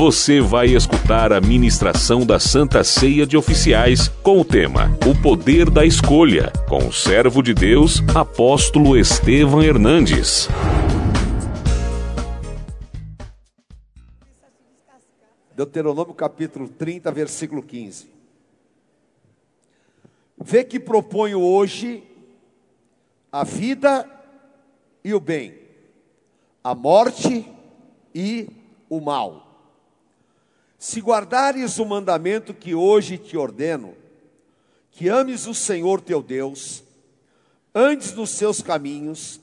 Você vai escutar a ministração da Santa Ceia de Oficiais com o tema O Poder da Escolha, com o servo de Deus, apóstolo Estevam Hernandes. Deuteronômio capítulo 30, versículo 15. Vê que proponho hoje a vida e o bem, a morte e o mal. Se guardares o mandamento que hoje te ordeno, que ames o Senhor teu Deus, andes nos seus caminhos,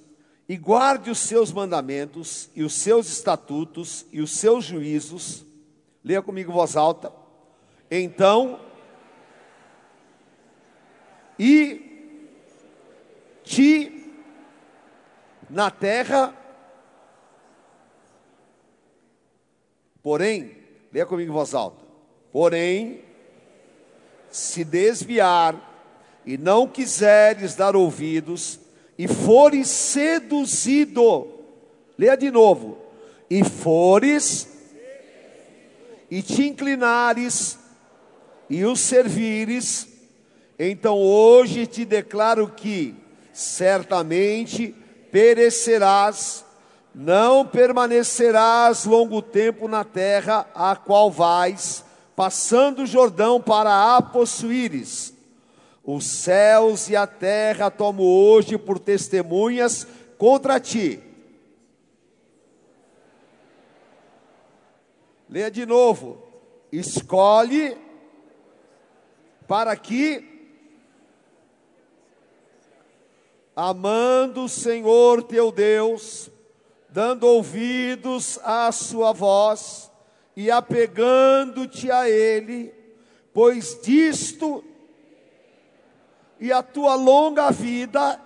e guarde os seus mandamentos, e os seus estatutos, e os seus juízos, leia comigo voz alta, então, e te na terra, porém, leia comigo em voz alta, porém, se desviar e não quiseres dar ouvidos, e fores seduzido, leia de novo, e fores, e te inclinares, e os servires, então hoje te declaro que certamente perecerás, não permanecerás longo tempo na terra a qual vais, passando o Jordão para a possuíres. Os céus e a terra tomo hoje por testemunhas contra ti. Leia de novo. Escolhe para que amando o Senhor teu Deus, dando ouvidos à sua voz e apegando-te a Ele, pois disto e a tua longa vida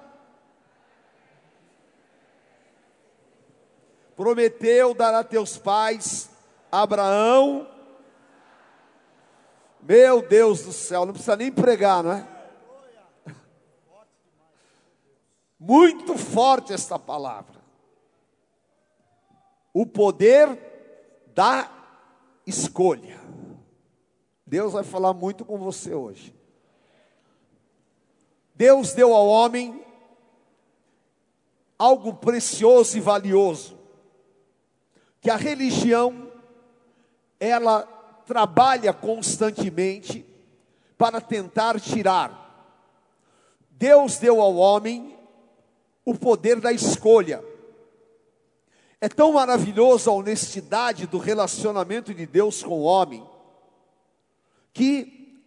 prometeu dar a teus pais Abraão. Meu Deus do céu, não precisa nem pregar, não é? Muito forte esta palavra. O poder da escolha. Deus vai falar muito com você hoje. Deus deu ao homem algo precioso e valioso, que a religião ela trabalha constantemente para tentar tirar. Deus deu ao homem o poder da escolha. É tão maravilhosa a honestidade do relacionamento de Deus com o homem, que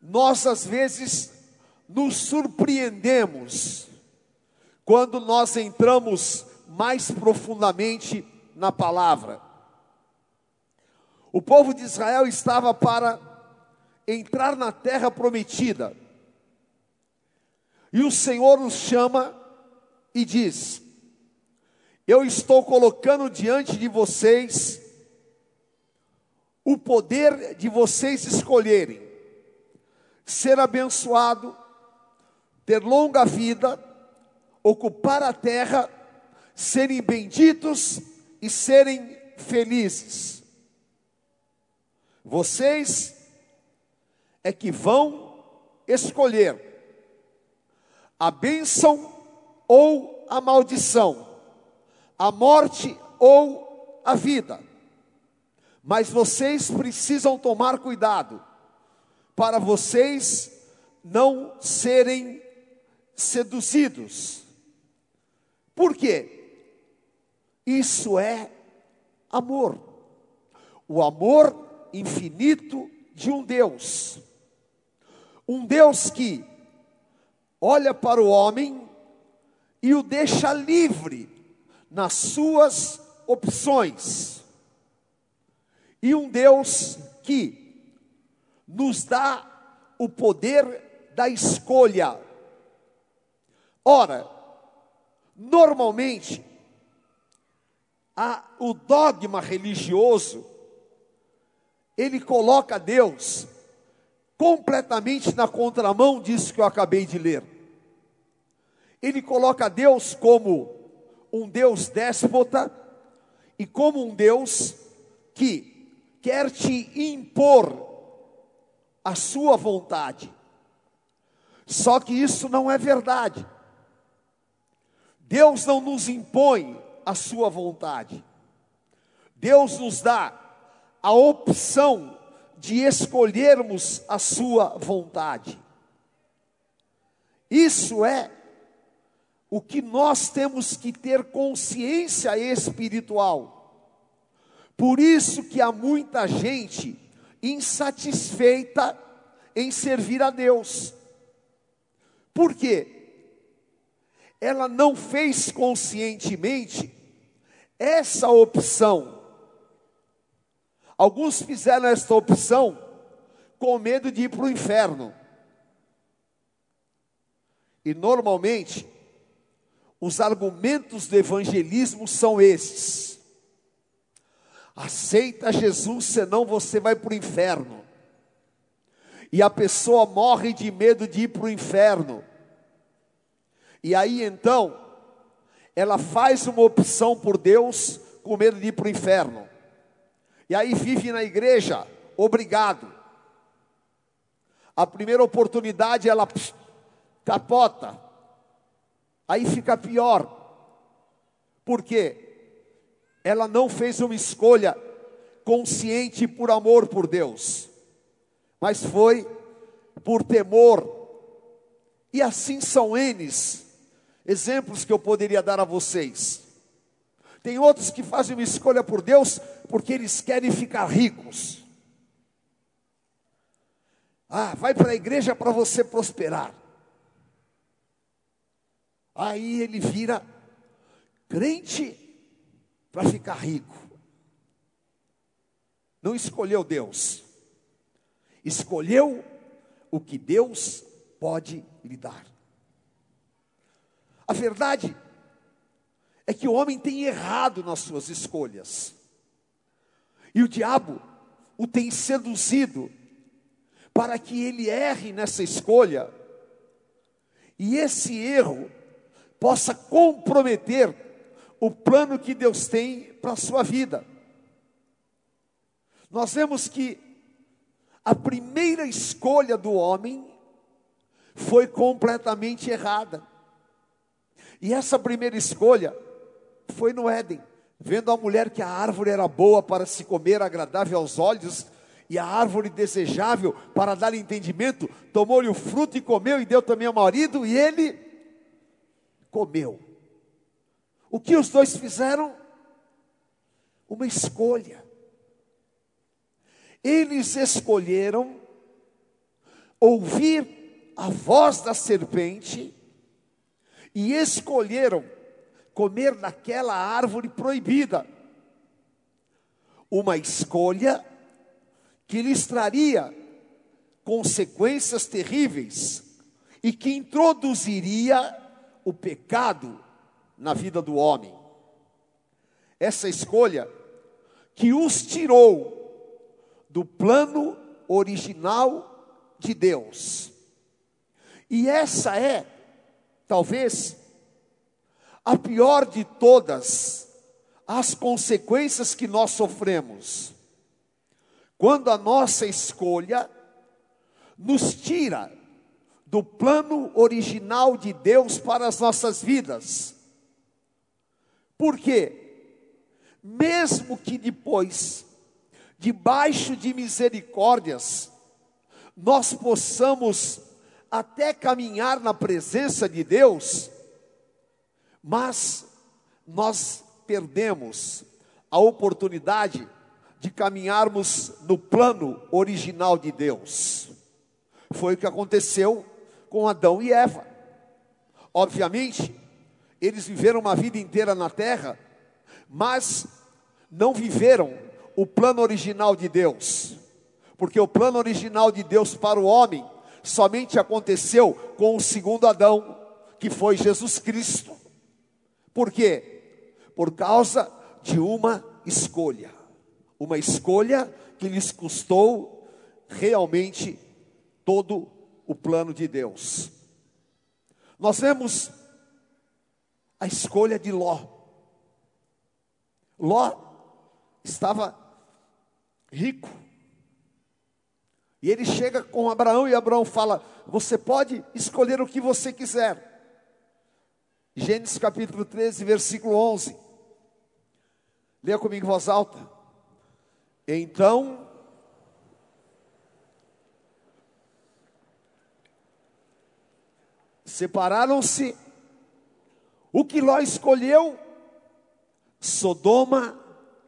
nós às vezes nos surpreendemos quando nós entramos mais profundamente na palavra. O povo de Israel estava para entrar na terra prometida, e o Senhor nos chama e diz: Eu estou colocando diante de vocês o poder de vocês escolherem ser abençoado, ter longa vida, ocupar a terra, serem benditos e serem felizes. Vocês é que vão escolher a bênção ou a maldição, a morte ou a vida. Mas vocês precisam tomar cuidado para vocês não serem seduzidos. Por quê? Isso é amor. O amor infinito de um Deus. Um Deus que olha para o homem e o deixa livre nas suas opções. E um Deus que nos dá o poder da escolha. Ora, normalmente, a, o dogma religioso, ele coloca Deus completamente na contramão disso que eu acabei de ler. Ele coloca Deus como um Deus déspota e como um Deus que quer te impor a sua vontade. Só que isso não é verdade. Deus não nos impõe a sua vontade. Deus nos dá a opção de escolhermos a sua vontade. Isso é o que nós temos que ter consciência espiritual. Por isso que há muita gente insatisfeita em servir a Deus. Por quê? Ela não fez conscientemente essa opção. Alguns fizeram esta opção com medo de ir para o inferno. E normalmente, os argumentos do evangelismo são esses: aceita Jesus, senão você vai para o inferno. E a pessoa morre de medo de ir para o inferno. E aí então, ela faz uma opção por Deus com medo de ir para o inferno. E aí vive na igreja, obrigado. A primeira oportunidade ela capota. Aí fica pior. Por quê? Ela não fez uma escolha consciente por amor por Deus, mas foi por temor. E assim são eles exemplos que eu poderia dar a vocês. Tem outros que fazem uma escolha por Deus porque eles querem ficar ricos. Ah, vai para a igreja para você prosperar. Aí ele vira crente para ficar rico. Não escolheu Deus, escolheu o que Deus pode lhe dar. A verdade é que o homem tem errado nas suas escolhas. E o diabo o tem seduzido para que ele erre nessa escolha. E esse erro possa comprometer o plano que Deus tem para a sua vida. Nós vemos que a primeira escolha do homem foi completamente errada. E essa primeira escolha foi no Éden, vendo a mulher que a árvore era boa para se comer, agradável aos olhos, e a árvore desejável para dar entendimento, tomou-lhe o fruto e comeu, e deu também ao marido, e ele comeu. O que os dois fizeram? Uma escolha. Eles escolheram ouvir a voz da serpente e escolheram comer daquela árvore proibida. Uma escolha que lhes traria consequências terríveis e que introduziria o pecado na vida do homem. Essa escolha que os tirou do plano original de Deus. E essa é, talvez, a pior de todas as consequências que nós sofremos. Quando a nossa escolha nos tira do plano original de Deus para as nossas vidas. Porque, mesmo que depois, debaixo de misericórdias, nós possamos até caminhar na presença de Deus, mas nós perdemos a oportunidade de caminharmos no plano original de Deus. Foi o que aconteceu com Adão e Eva. Obviamente, eles viveram uma vida inteira na terra, mas não viveram o plano original de Deus. Porque o plano original de Deus para o homem somente aconteceu com o segundo Adão, que foi Jesus Cristo. Por quê? Por causa de uma escolha. Uma escolha que lhes custou realmente todo o plano de Deus. Nós vemos a escolha de Ló. Ló estava rico. E ele chega com Abraão e Abraão fala: Você pode escolher o que você quiser. Gênesis capítulo 13, versículo 11. Leia comigo em voz alta. Então, separaram-se. O que Ló escolheu? Sodoma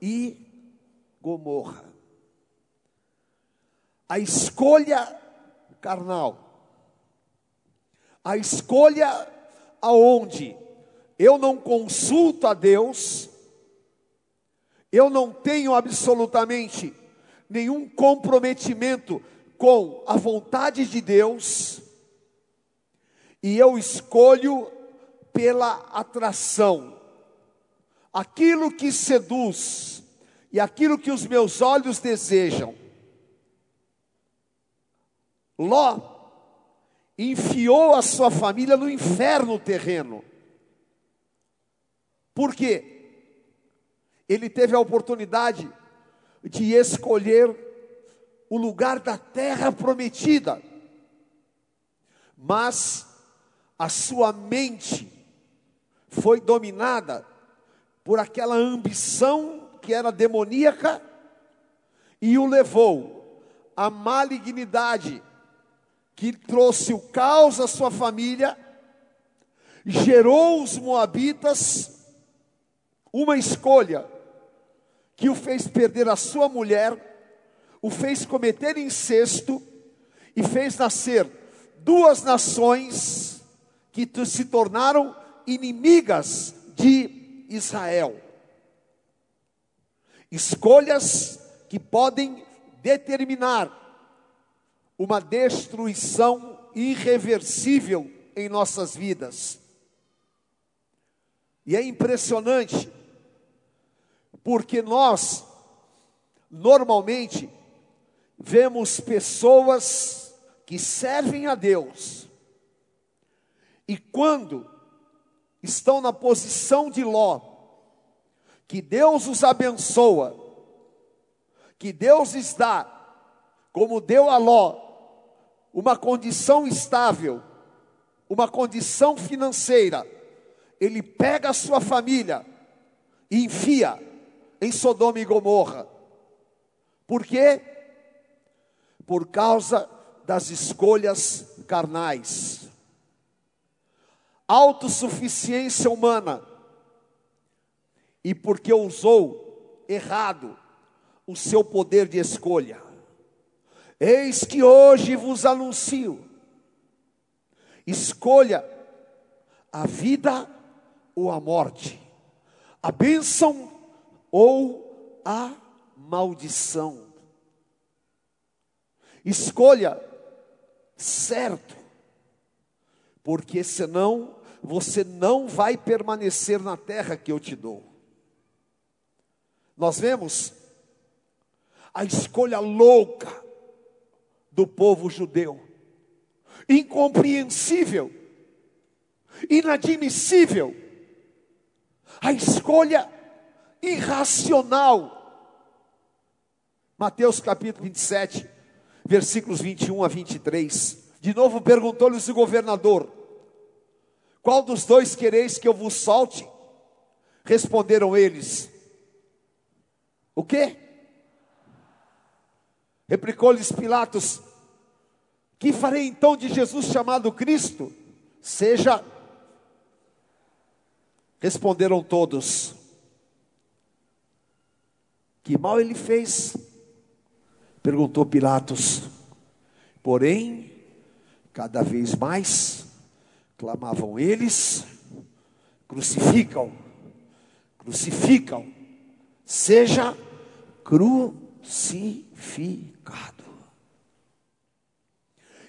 e Gomorra. A escolha carnal. A escolha aonde eu não consulto a Deus, eu não tenho absolutamente nenhum comprometimento com a vontade de Deus, e eu escolho pela atração, aquilo que seduz e aquilo que os meus olhos desejam. Ló enfiou a sua família no inferno terreno. Por quê? Ele teve a oportunidade de escolher o lugar da terra prometida, mas a sua mente foi dominada por aquela ambição que era demoníaca e o levou à malignidade que trouxe o caos à sua família, gerou os moabitas uma escolha que o fez perder a sua mulher, o fez cometer incesto e fez nascer duas nações que se tornaram inimigas de Israel. Escolhas que podem determinar uma destruição irreversível em nossas vidas. E é impressionante, porque nós, normalmente, vemos pessoas que servem a Deus, e quando estão na posição de Ló, que Deus os abençoa, que Deus lhes dá, como deu a Ló, uma condição estável, uma condição financeira, ele pega a sua família e enfia em Sodoma e Gomorra. Por quê? Por causa das escolhas carnais autossuficiência humana e porque usou errado o seu poder de escolha. Eis que hoje vos anuncio: escolha a vida ou a morte, a bênção ou a maldição. Escolha certo, porque senão você não vai permanecer na terra que eu te dou. Nós vemos a escolha louca do povo judeu, incompreensível, inadmissível, a escolha irracional. Mateus capítulo 27, versículos 21 a 23. De novo perguntou-lhes o governador: qual dos dois quereis que eu vos solte? Responderam eles: O quê? Replicou-lhes Pilatos: Que farei então de Jesus chamado Cristo? Seja. Responderam todos: Que mal ele fez? Perguntou Pilatos. Porém, cada vez mais clamavam eles: crucificam, crucificam, seja crucificado.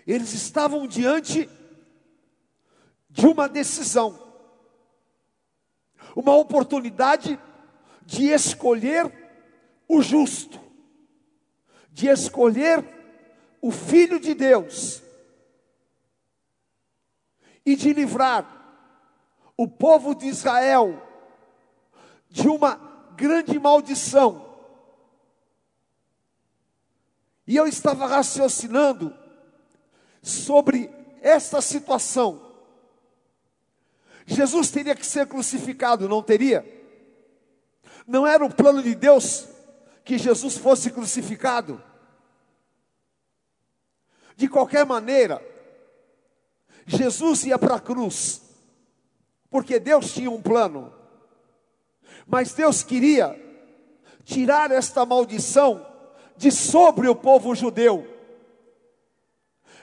Eles estavam diante de uma decisão, uma oportunidade de escolher o justo, de escolher o Filho de Deus e de livrar o povo de Israel de uma grande maldição. E eu estava raciocinando sobre esta situação. Jesus teria que ser crucificado, não teria? Não era o plano de Deus que Jesus fosse crucificado? De qualquer maneira, Jesus ia para a cruz, porque Deus tinha um plano, mas Deus queria tirar esta maldição de sobre o povo judeu.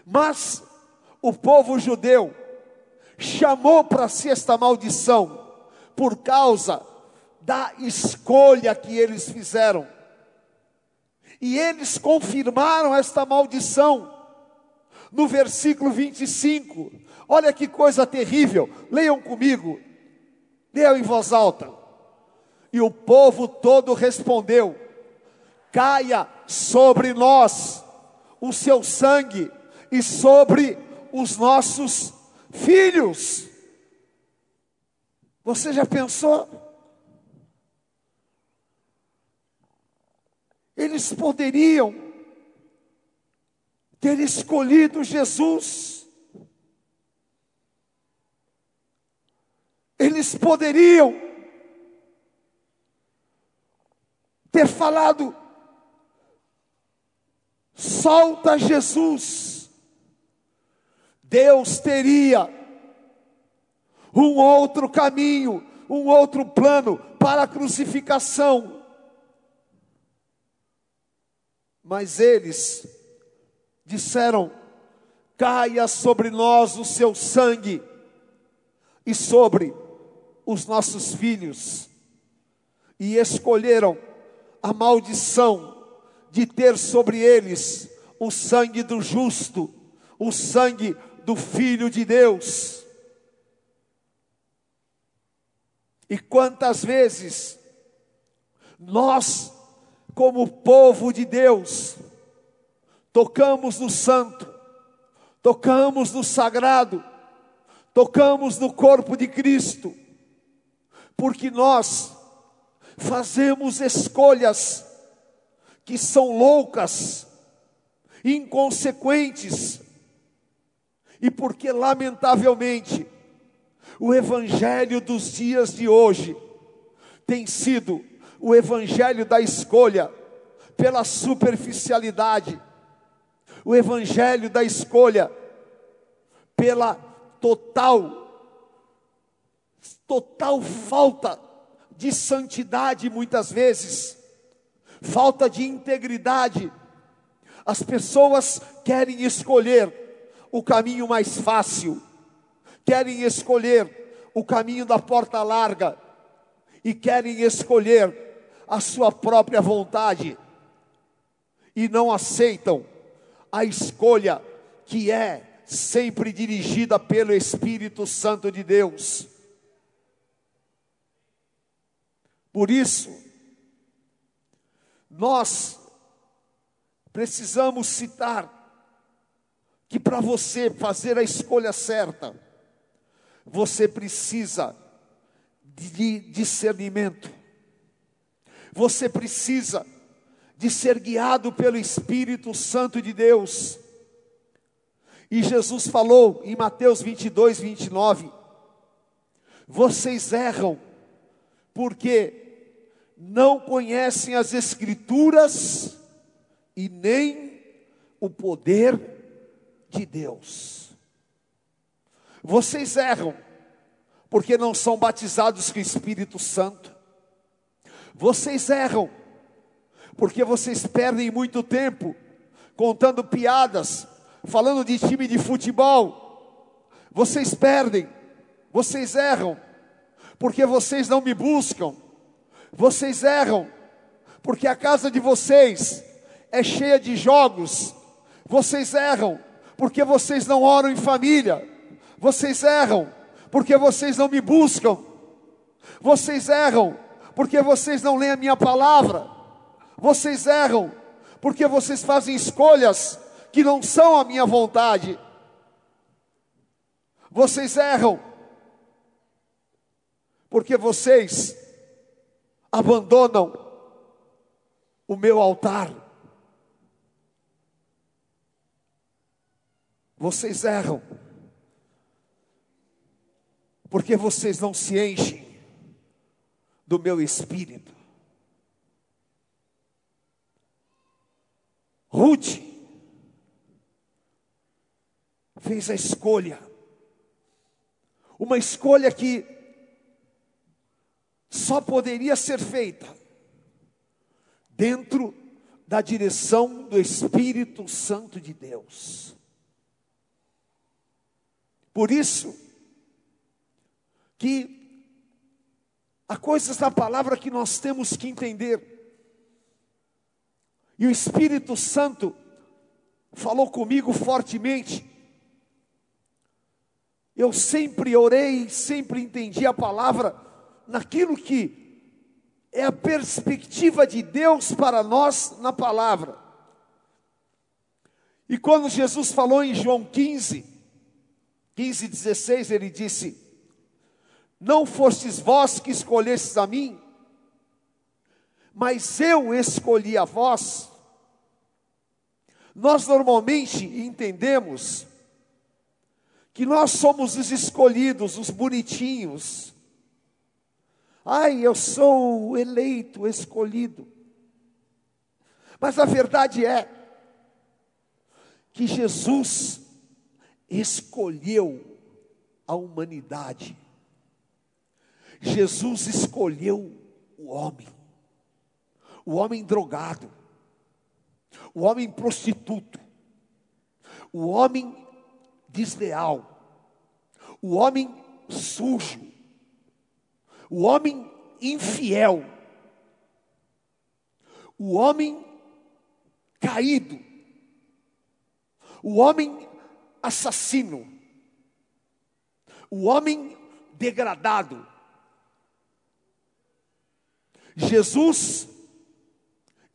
Mas o povo judeu chamou para si esta maldição por causa da escolha que eles fizeram. E eles confirmaram esta maldição no versículo 25. Olha que coisa terrível. Leiam comigo. Leiam em voz alta. E o povo todo respondeu: Caia sobre nós o seu sangue e sobre os nossos filhos. Você já pensou? Eles poderiam ter escolhido Jesus. Eles poderiam ter falado: solta Jesus. Deus teria um outro caminho, um outro plano para a crucificação. Mas eles disseram: caia sobre nós o seu sangue e sobre os nossos filhos. E escolheram a maldição de ter sobre eles o sangue do justo, o sangue do Filho de Deus. E quantas vezes nós, como povo de Deus, tocamos no santo, tocamos no sagrado, tocamos no corpo de Cristo, porque nós fazemos escolhas que são loucas, inconsequentes, e porque, lamentavelmente, o evangelho dos dias de hoje tem sido o evangelho da escolha pela superficialidade, o evangelho da escolha pela total total falta de santidade muitas vezes, falta de integridade. As pessoas querem escolher o caminho mais fácil, querem escolher o caminho da porta larga e querem escolher a sua própria vontade e não aceitam a escolha que é sempre dirigida pelo Espírito Santo de Deus. Por isso, nós precisamos citar que para você fazer a escolha certa, você precisa de discernimento, você precisa de ser guiado pelo Espírito Santo de Deus. E Jesus falou em Mateus 22, 29: Vocês erram, porque não conhecem as Escrituras e nem o poder de Deus. Vocês erram, porque não são batizados com o Espírito Santo. Vocês erram, porque vocês perdem muito tempo contando piadas, falando de time de futebol. Vocês perdem, vocês erram, porque vocês não me buscam. Vocês erram, porque a casa de vocês é cheia de jogos. Vocês erram, porque vocês não oram em família, vocês erram, porque vocês não me buscam, vocês erram, porque vocês não leem a minha palavra, vocês erram, porque vocês fazem escolhas que não são a minha vontade, vocês erram, porque vocês abandonam o meu altar. vocês erram, porque vocês não se enchem do meu espírito. Ruth fez a escolha, uma escolha que só poderia ser feita dentro da direção do Espírito Santo de Deus. Por isso que há coisas da palavra que nós temos que entender. E o Espírito Santo falou comigo fortemente. Eu sempre orei, sempre entendi a palavra naquilo que é a perspectiva de Deus para nós na palavra. E quando Jesus falou em João 15, 15, 16, ele disse: Não fostes vós que escolhestes a mim, mas eu escolhi a vós nós normalmente entendemos que nós somos os escolhidos, os bonitinhos. Ai, eu sou o eleito, escolhido. Mas a verdade é que Jesus escolheu a humanidade. Jesus escolheu o homem, o homem drogado, o homem prostituto, o homem desleal, o homem sujo, o homem infiel, o homem caído, o homem assassino, o homem degradado. Jesus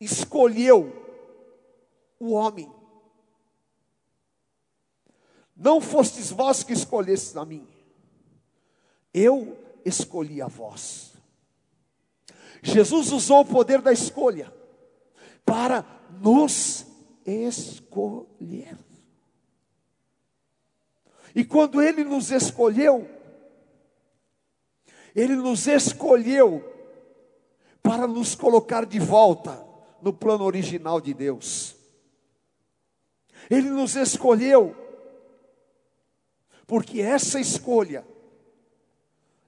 escolheu o homem. Não fostes vós que escolhestes a mim, eu escolhi a vós. Jesus usou o poder da escolha para nos escolher. E quando Ele nos escolheu, Ele nos escolheu para nos colocar de volta no plano original de Deus. Ele nos escolheu, porque essa escolha,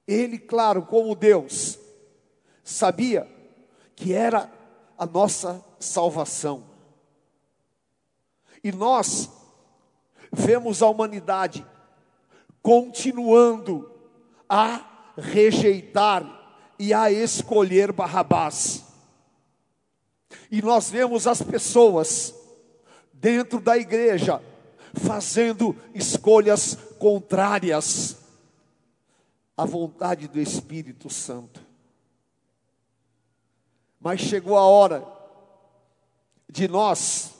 Ele, claro, como Deus, sabia que era a nossa salvação. E nós vemos a humanidade continuando a rejeitar e a escolher Barrabás. E nós vemos as pessoas dentro da igreja, fazendo escolhas contrárias à vontade do Espírito Santo. Mas chegou a hora de nós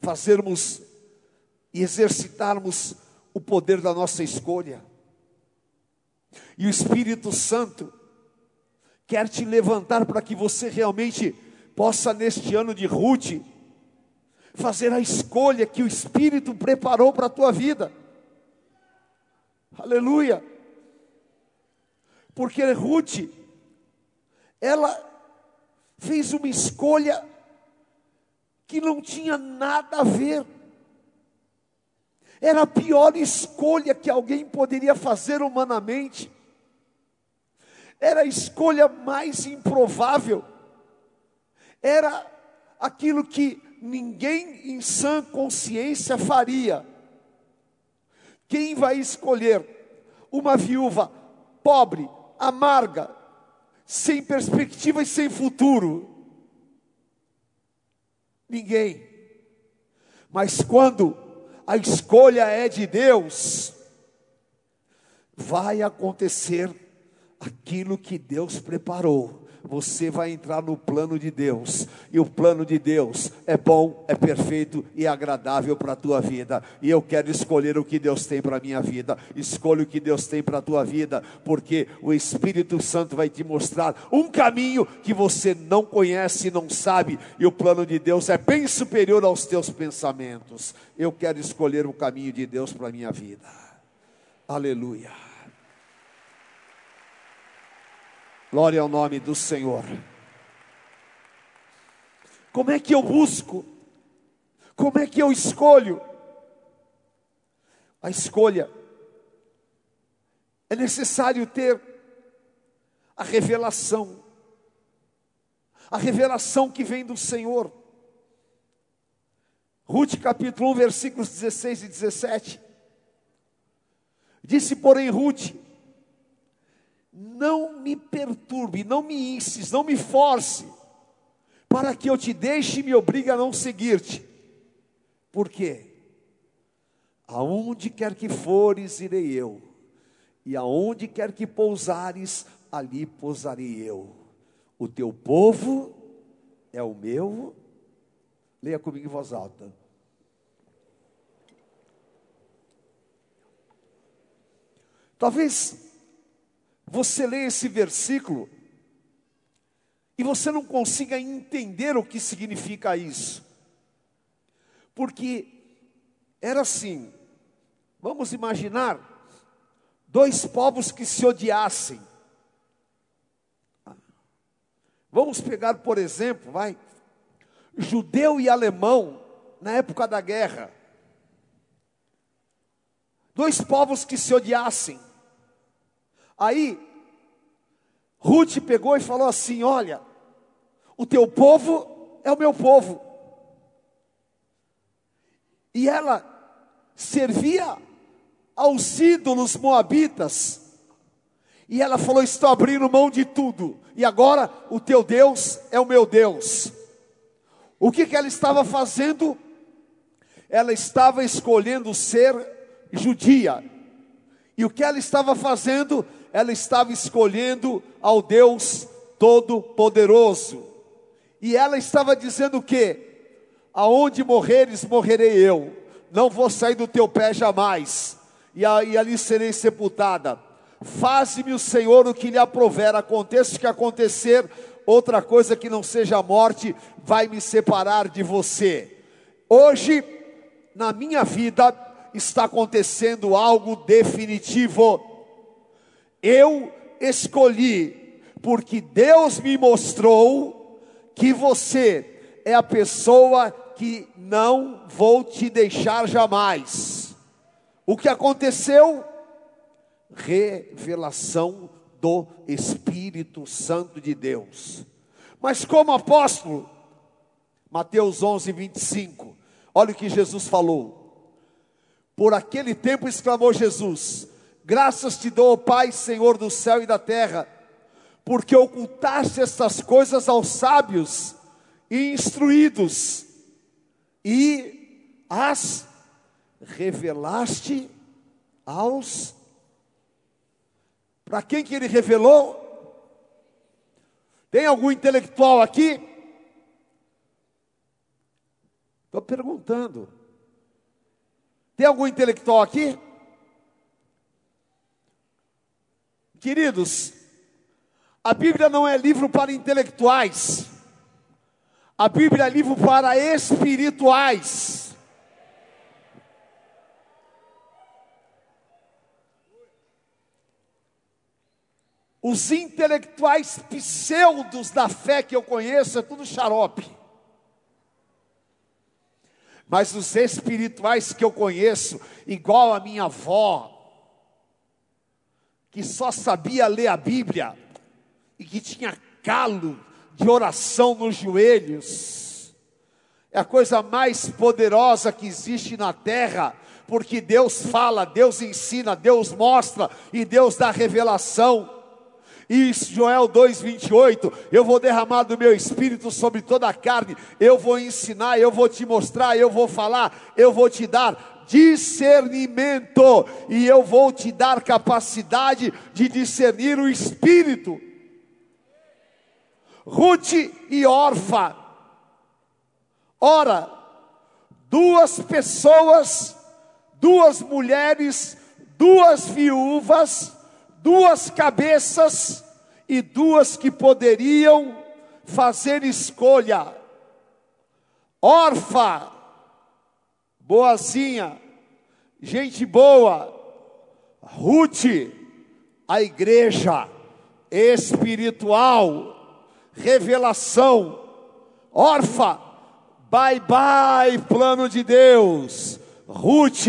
fazermos e exercitarmos o poder da nossa escolha. E o Espírito Santo quer te levantar para que você realmente possa, neste ano de Ruth, fazer a escolha que o Espírito preparou para a tua vida. Aleluia. Porque Ruth, ela fez uma escolha que não tinha nada a ver. Era a pior escolha que alguém poderia fazer humanamente. Era a escolha mais improvável. Era aquilo que ninguém em sã consciência faria. Quem vai escolher uma viúva pobre, amarga, sem perspectiva e sem futuro? Ninguém. Mas quando a escolha é de Deus, vai acontecer aquilo que Deus preparou você vai entrar no plano de Deus. E o plano de Deus é bom, é perfeito e agradável para a tua vida. E eu quero escolher o que Deus tem para a minha vida. Escolha o que Deus tem para a tua vida, porque o Espírito Santo vai te mostrar um caminho que você não conhece não sabe. E o plano de Deus é bem superior aos teus pensamentos. Eu quero escolher o caminho de Deus para a minha vida. Aleluia. Glória ao nome do Senhor. Como é que eu busco? Como é que eu escolho? A escolha é necessário ter a revelação, a revelação que vem do Senhor. Ruth capítulo 1, versículos 16 e 17. Disse, porém, Ruth: não me perturbe, não me insiste, não me force, para que eu te deixe e me obrigue a não seguir-te. Por quê? Aonde quer que fores, irei eu, e aonde quer que pousares, ali pousarei eu. O teu povo é o meu. Leia comigo em voz alta. Talvez você lê esse versículo e você não consiga entender o que significa isso. Porque era assim, vamos imaginar dois povos que se odiassem. Vamos pegar, por exemplo, vai, judeu e alemão na época da guerra. Dois povos que se odiassem. Aí, Ruth pegou e falou assim: Olha, o teu povo é o meu povo. E ela servia aos ídolos moabitas. E ela falou: Estou abrindo mão de tudo. E agora o teu Deus é o meu Deus. O que, que ela estava fazendo? Ela estava escolhendo ser judia. E o que ela estava fazendo? Ela estava escolhendo ao Deus Todo-Poderoso. E ela estava dizendo o quê? Aonde morreres, morrerei eu. Não vou sair do teu pé jamais. E, e ali serei sepultada. Faze-me o Senhor o que lhe aprover. Aconteça o que acontecer, outra coisa que não seja a morte vai me separar de você. Hoje, na minha vida, está acontecendo algo definitivo eu escolhi, porque Deus me mostrou que você é a pessoa que não vou te deixar jamais. O que aconteceu? Revelação do Espírito Santo de Deus. Mas como apóstolo, Mateus 11, 25, olha o que Jesus falou. Por aquele tempo exclamou Jesus: Graças te dou, Pai, Senhor do céu e da terra, porque ocultaste estas coisas aos sábios e instruídos, e as revelaste aos. Para quem que ele revelou? Tem algum intelectual aqui? Estou perguntando. Tem algum intelectual aqui? Queridos, a Bíblia não é livro para intelectuais, a Bíblia é livro para espirituais. Os intelectuais pseudos da fé que eu conheço é tudo xarope. Mas os espirituais que eu conheço, igual a minha avó, que só sabia ler a Bíblia e que tinha calo de oração nos joelhos. É a coisa mais poderosa que existe na terra, porque Deus fala, Deus ensina, Deus mostra e Deus dá revelação. E Joel 2,28, eu vou derramar do meu espírito sobre toda a carne, eu vou ensinar, eu vou te mostrar, eu vou falar, eu vou te dar discernimento, e eu vou te dar capacidade de discernir o espírito. Ruth e Orfa. Ora, duas pessoas, duas mulheres, duas viúvas, duas cabeças e duas que poderiam fazer escolha. Orfa, boazinha, gente boa. Ruth, a igreja espiritual, revelação. Orfa, bye bye, plano de Deus. Ruth,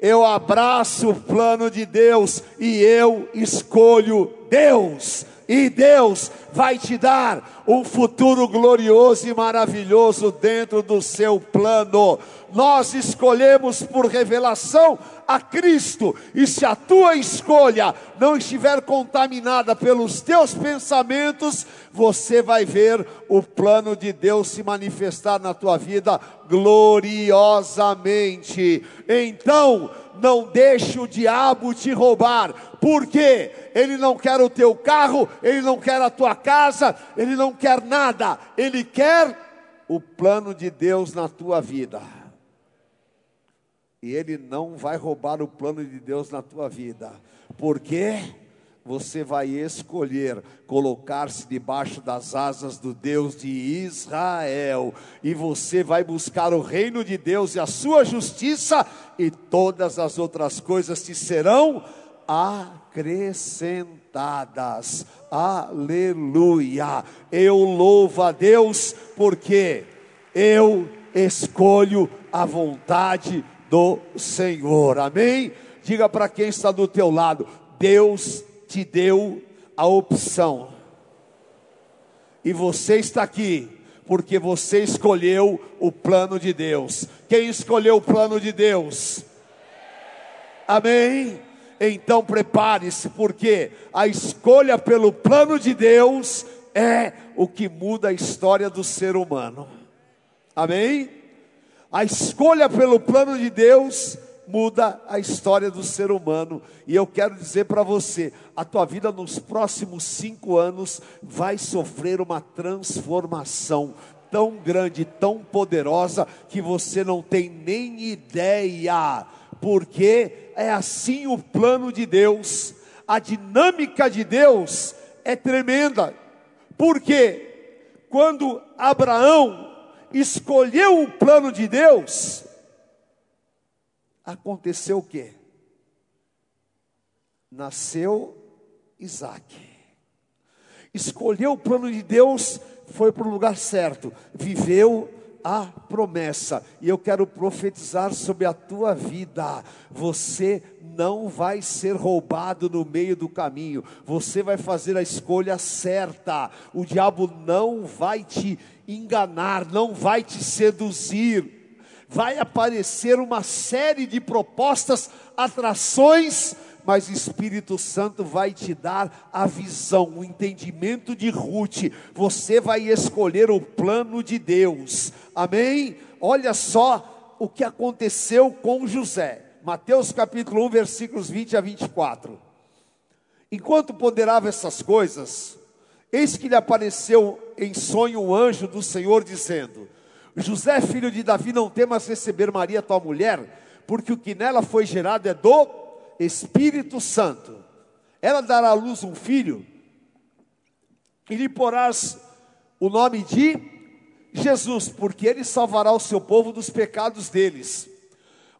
eu abraço o plano de Deus e eu escolho Deus e Deus vai te dar um futuro glorioso e maravilhoso dentro do seu plano. Nós escolhemos por revelação a Cristo, e se a tua escolha não estiver contaminada pelos teus pensamentos, você vai ver o plano de Deus se manifestar na tua vida gloriosamente. Então, não deixe o diabo te roubar, porque ele não quer o teu carro, ele não quer a tua casa, ele não quer nada, ele quer o plano de Deus na tua vida. E ele não vai roubar o plano de Deus na tua vida, porque você vai escolher colocar-se debaixo das asas do Deus de Israel, e você vai buscar o reino de Deus e a sua justiça, e todas as outras coisas te serão acrescentadas. Aleluia! Eu louvo a Deus porque eu escolho a vontade do Senhor. Amém? Diga para quem está do teu lado: Deus te deu a opção. E você está aqui porque você escolheu o plano de Deus. Quem escolheu o plano de Deus? Amém? Então prepare-se, porque a escolha pelo plano de Deus é o que muda a história do ser humano. Amém? A escolha pelo plano de Deus muda a história do ser humano. E eu quero dizer para você: a tua vida nos próximos cinco anos vai sofrer uma transformação tão grande, tão poderosa, que você não tem nem ideia, porque é assim o plano de Deus, a dinâmica de Deus é tremenda, porque quando Abraão escolheu o plano de Deus, aconteceu o quê? Nasceu Isaac. Escolheu o plano de Deus, foi para o lugar certo, viveu a promessa. E eu quero profetizar sobre a tua vida. Você não vai ser roubado no meio do caminho. Você vai fazer a escolha certa. O diabo não vai te enganar, não vai te seduzir vai aparecer uma série de propostas, atrações, mas o Espírito Santo vai te dar a visão, o entendimento de Ruth. Você vai escolher o plano de Deus. Amém? Olha só o que aconteceu com José. Mateus capítulo 1, versículos 20 a 24. Enquanto ponderava essas coisas, eis que lhe apareceu em sonho um anjo do Senhor dizendo: José, filho de Davi, não temas receber Maria, tua mulher, porque o que nela foi gerado é do Espírito Santo. Ela dará à luz um filho, e lhe porás o nome de Jesus, porque ele salvará o seu povo dos pecados deles.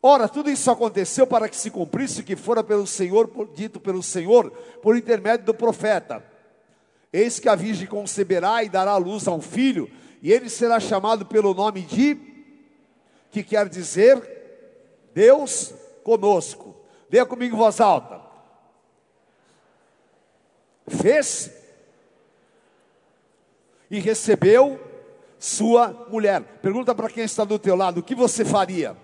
Ora, tudo isso aconteceu para que se cumprisse o que fora pelo Senhor, dito pelo Senhor, por intermédio do profeta. Eis que a virgem conceberá e dará à luz a um filho, e ele será chamado pelo nome de, que quer dizer Deus conosco. Leia comigo em voz alta. Fez e recebeu sua mulher. Pergunta para quem está do teu lado: o que você faria?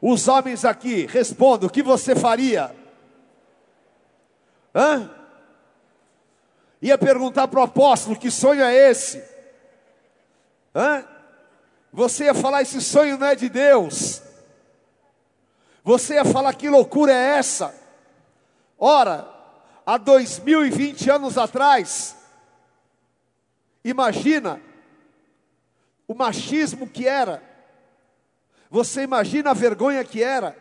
Os homens aqui respondam: o que você faria? Hã? Ia perguntar para o apóstolo: que sonho é esse? Hã? Você ia falar: esse sonho não é de Deus. Você ia falar: que loucura é essa? Ora, há 2020 anos atrás, imagina o machismo que era, você imagina a vergonha que era.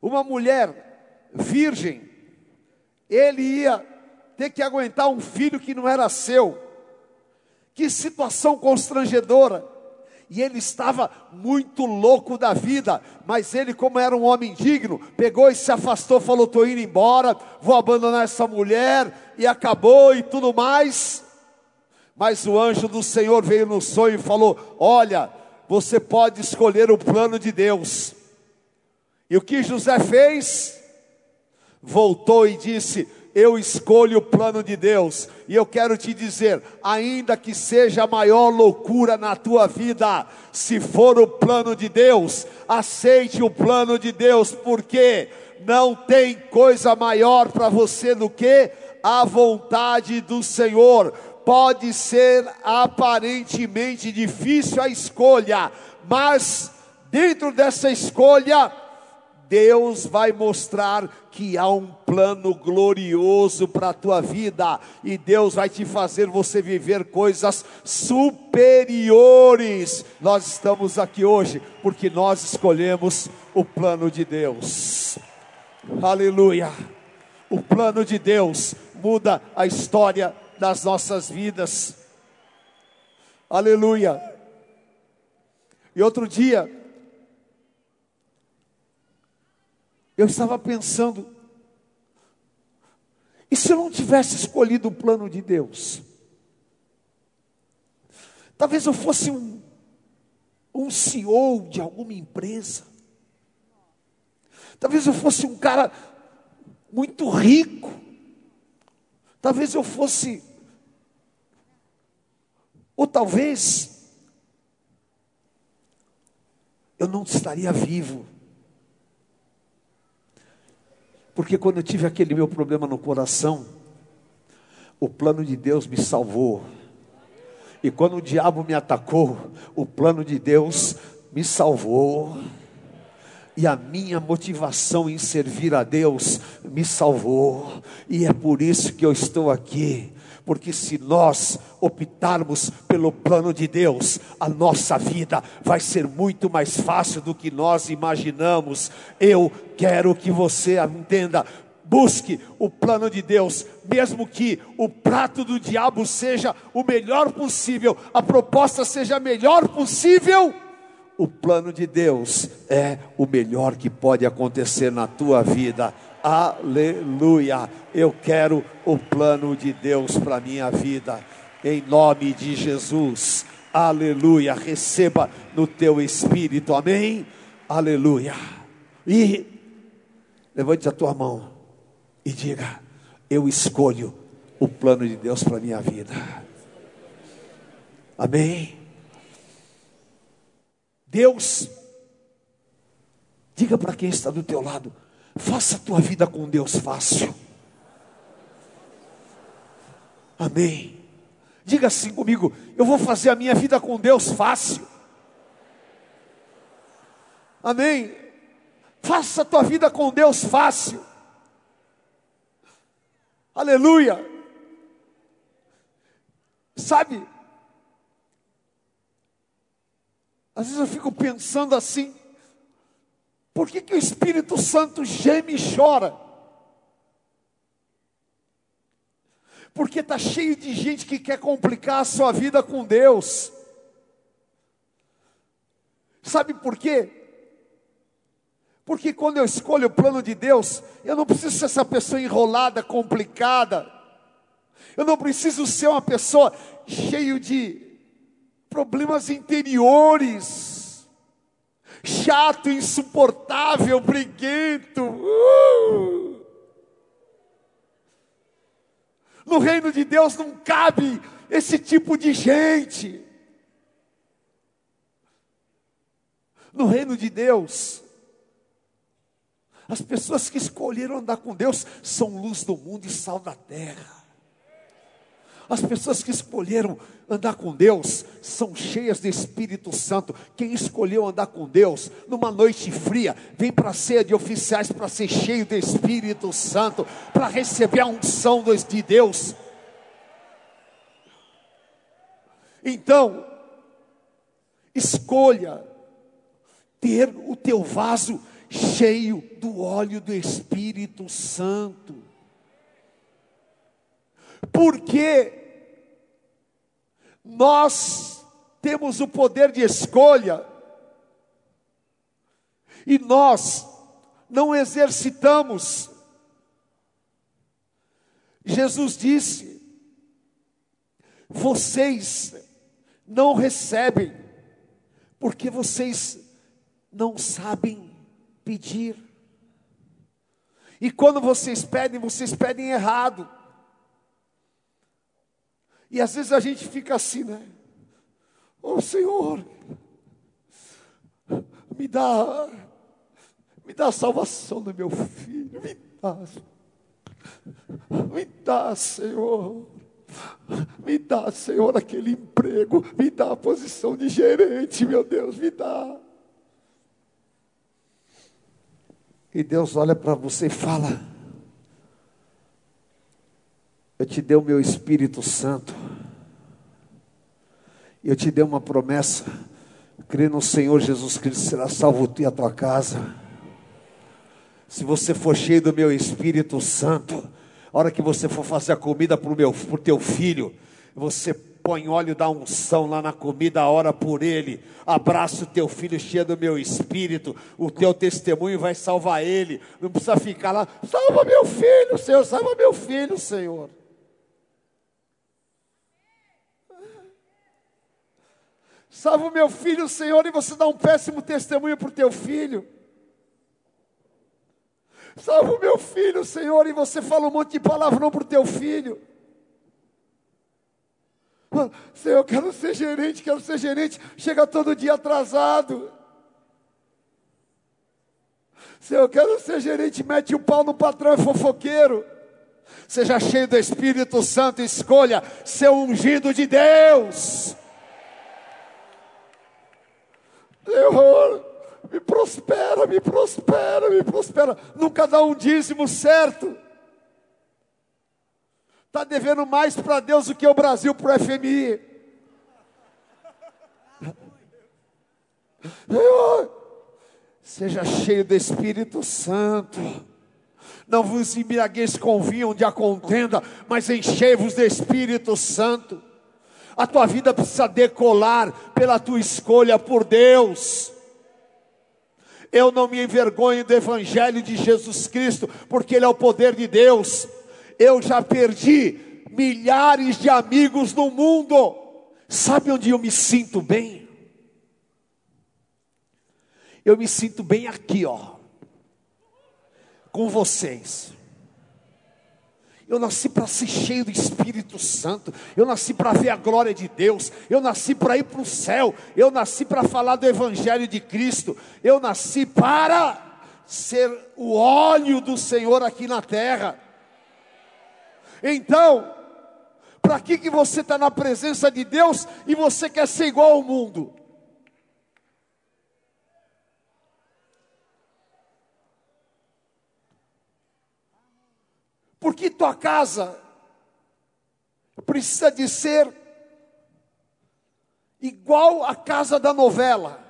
Uma mulher virgem, ele ia ter que aguentar um filho que não era seu. Que situação constrangedora. E ele estava muito louco da vida, mas ele, como era um homem digno, pegou e se afastou, falou: Estou indo embora, vou abandonar essa mulher, e acabou e tudo mais. Mas o anjo do Senhor veio no sonho e falou: Olha, você pode escolher o plano de Deus. E o que José fez? Voltou e disse: Eu escolho o plano de Deus. E eu quero te dizer: ainda que seja a maior loucura na tua vida, se for o plano de Deus, aceite o plano de Deus, porque não tem coisa maior para você do que a vontade do Senhor pode ser aparentemente difícil a escolha, mas dentro dessa escolha, Deus vai mostrar que há um plano glorioso para a tua vida e Deus vai te fazer você viver coisas superiores. Nós estamos aqui hoje porque nós escolhemos o plano de Deus. Aleluia. O plano de Deus muda a história das nossas vidas. Aleluia. E outro dia, eu estava pensando, e se eu não tivesse escolhido o plano de Deus? Talvez eu fosse um, um CEO de alguma empresa. Talvez eu fosse um cara muito rico. Talvez eu fosse ou talvez eu não estaria vivo. Porque quando eu tive aquele meu problema no coração, o plano de Deus me salvou. E quando o diabo me atacou, o plano de Deus me salvou. E a minha motivação em servir a Deus me salvou. E é por isso que eu estou aqui porque se nós optarmos pelo plano de Deus, a nossa vida vai ser muito mais fácil do que nós imaginamos. Eu quero que você entenda. Busque o plano de Deus, mesmo que o prato do diabo seja o melhor possível, a proposta seja a melhor possível o plano de Deus é o melhor que pode acontecer na tua vida. Aleluia. Eu quero o plano de Deus para minha vida. Em nome de Jesus. Aleluia. Receba no teu espírito. Amém. Aleluia. E levante a tua mão e diga: Eu escolho o plano de Deus para minha vida. Amém. Deus, diga para quem está do teu lado, Faça a tua vida com Deus fácil. Amém. Diga assim comigo: eu vou fazer a minha vida com Deus fácil. Amém. Faça a tua vida com Deus fácil. Aleluia. Sabe? Às vezes eu fico pensando assim, por que, que o Espírito Santo geme e chora? Porque está cheio de gente que quer complicar a sua vida com Deus. Sabe por quê? Porque quando eu escolho o plano de Deus, eu não preciso ser essa pessoa enrolada, complicada. Eu não preciso ser uma pessoa cheio de problemas interiores chato, insuportável, briguento. Uh! No reino de Deus não cabe esse tipo de gente. No reino de Deus, as pessoas que escolheram andar com Deus são luz do mundo e sal da terra. As pessoas que escolheram andar com Deus são cheias de Espírito Santo. Quem escolheu andar com Deus numa noite fria, vem para a ceia de oficiais para ser cheio de Espírito Santo, para receber a unção de Deus. Então, escolha ter o teu vaso cheio do óleo do Espírito Santo. Porque nós temos o poder de escolha e nós não exercitamos. Jesus disse: vocês não recebem, porque vocês não sabem pedir. E quando vocês pedem, vocês pedem errado. E às vezes a gente fica assim, né? Oh Senhor, me dá, me dá a salvação do meu filho, me dá, me dá, Senhor. Me dá, Senhor, aquele emprego, me dá a posição de gerente, meu Deus, me dá. E Deus olha para você e fala: Eu te dei o meu Espírito Santo, eu te dei uma promessa. Crê no Senhor Jesus Cristo, será salvo tu e a tua casa. Se você for cheio do meu Espírito Santo, a hora que você for fazer a comida para o teu filho, você põe óleo da unção lá na comida, ora por ele, abraça o teu filho cheio do meu espírito, o teu testemunho vai salvar ele, não precisa ficar lá, salva meu filho, Senhor, salva meu filho, Senhor. Salva o meu filho, Senhor, e você dá um péssimo testemunho para o teu filho. Salva o meu filho, Senhor, e você fala um monte de palavrão para o teu filho. Senhor, eu quero ser gerente, quero ser gerente. Chega todo dia atrasado. Senhor, eu quero ser gerente, mete o pau no patrão, é fofoqueiro. Seja cheio do Espírito Santo, escolha ser ungido de Deus. Senhor, me prospera, me prospera, me prospera. Nunca dá um dízimo certo. Está devendo mais para Deus do que o Brasil para o FMI. Seja cheio do Espírito Santo. Não vos embriagueis com vinho onde há contenda, mas enchei-vos do Espírito Santo. A tua vida precisa decolar pela tua escolha por Deus. Eu não me envergonho do Evangelho de Jesus Cristo, porque Ele é o poder de Deus eu já perdi milhares de amigos no mundo. Sabe onde eu me sinto bem? Eu me sinto bem aqui, ó, com vocês. Eu nasci para ser cheio do Espírito Santo. Eu nasci para ver a glória de Deus. Eu nasci para ir para o céu. Eu nasci para falar do Evangelho de Cristo. Eu nasci para ser o óleo do Senhor aqui na terra. Então, para que, que você está na presença de Deus e você quer ser igual ao mundo? Porque tua casa precisa de ser igual à casa da novela.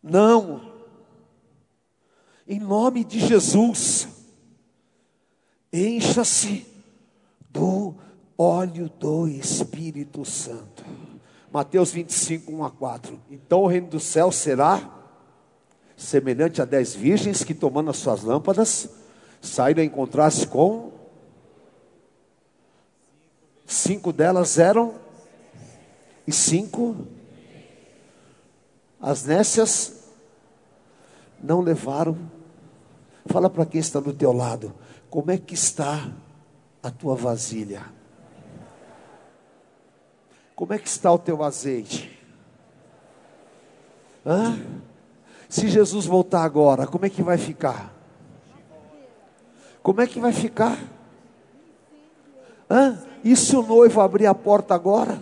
Não. Em nome de Jesus. Encha-se do óleo do Espírito Santo. Mateus 25, 1 a 4. Então o reino do céu será semelhante a dez virgens que, tomando as suas lâmpadas, saíram a encontrar-se com. Cinco delas eram. E cinco. As nécias não levaram. Fala para quem está do teu lado. Como é que está a tua vasilha? Como é que está o teu azeite? Hã? Se Jesus voltar agora, como é que vai ficar? Como é que vai ficar? Hã? E se o noivo abrir a porta agora?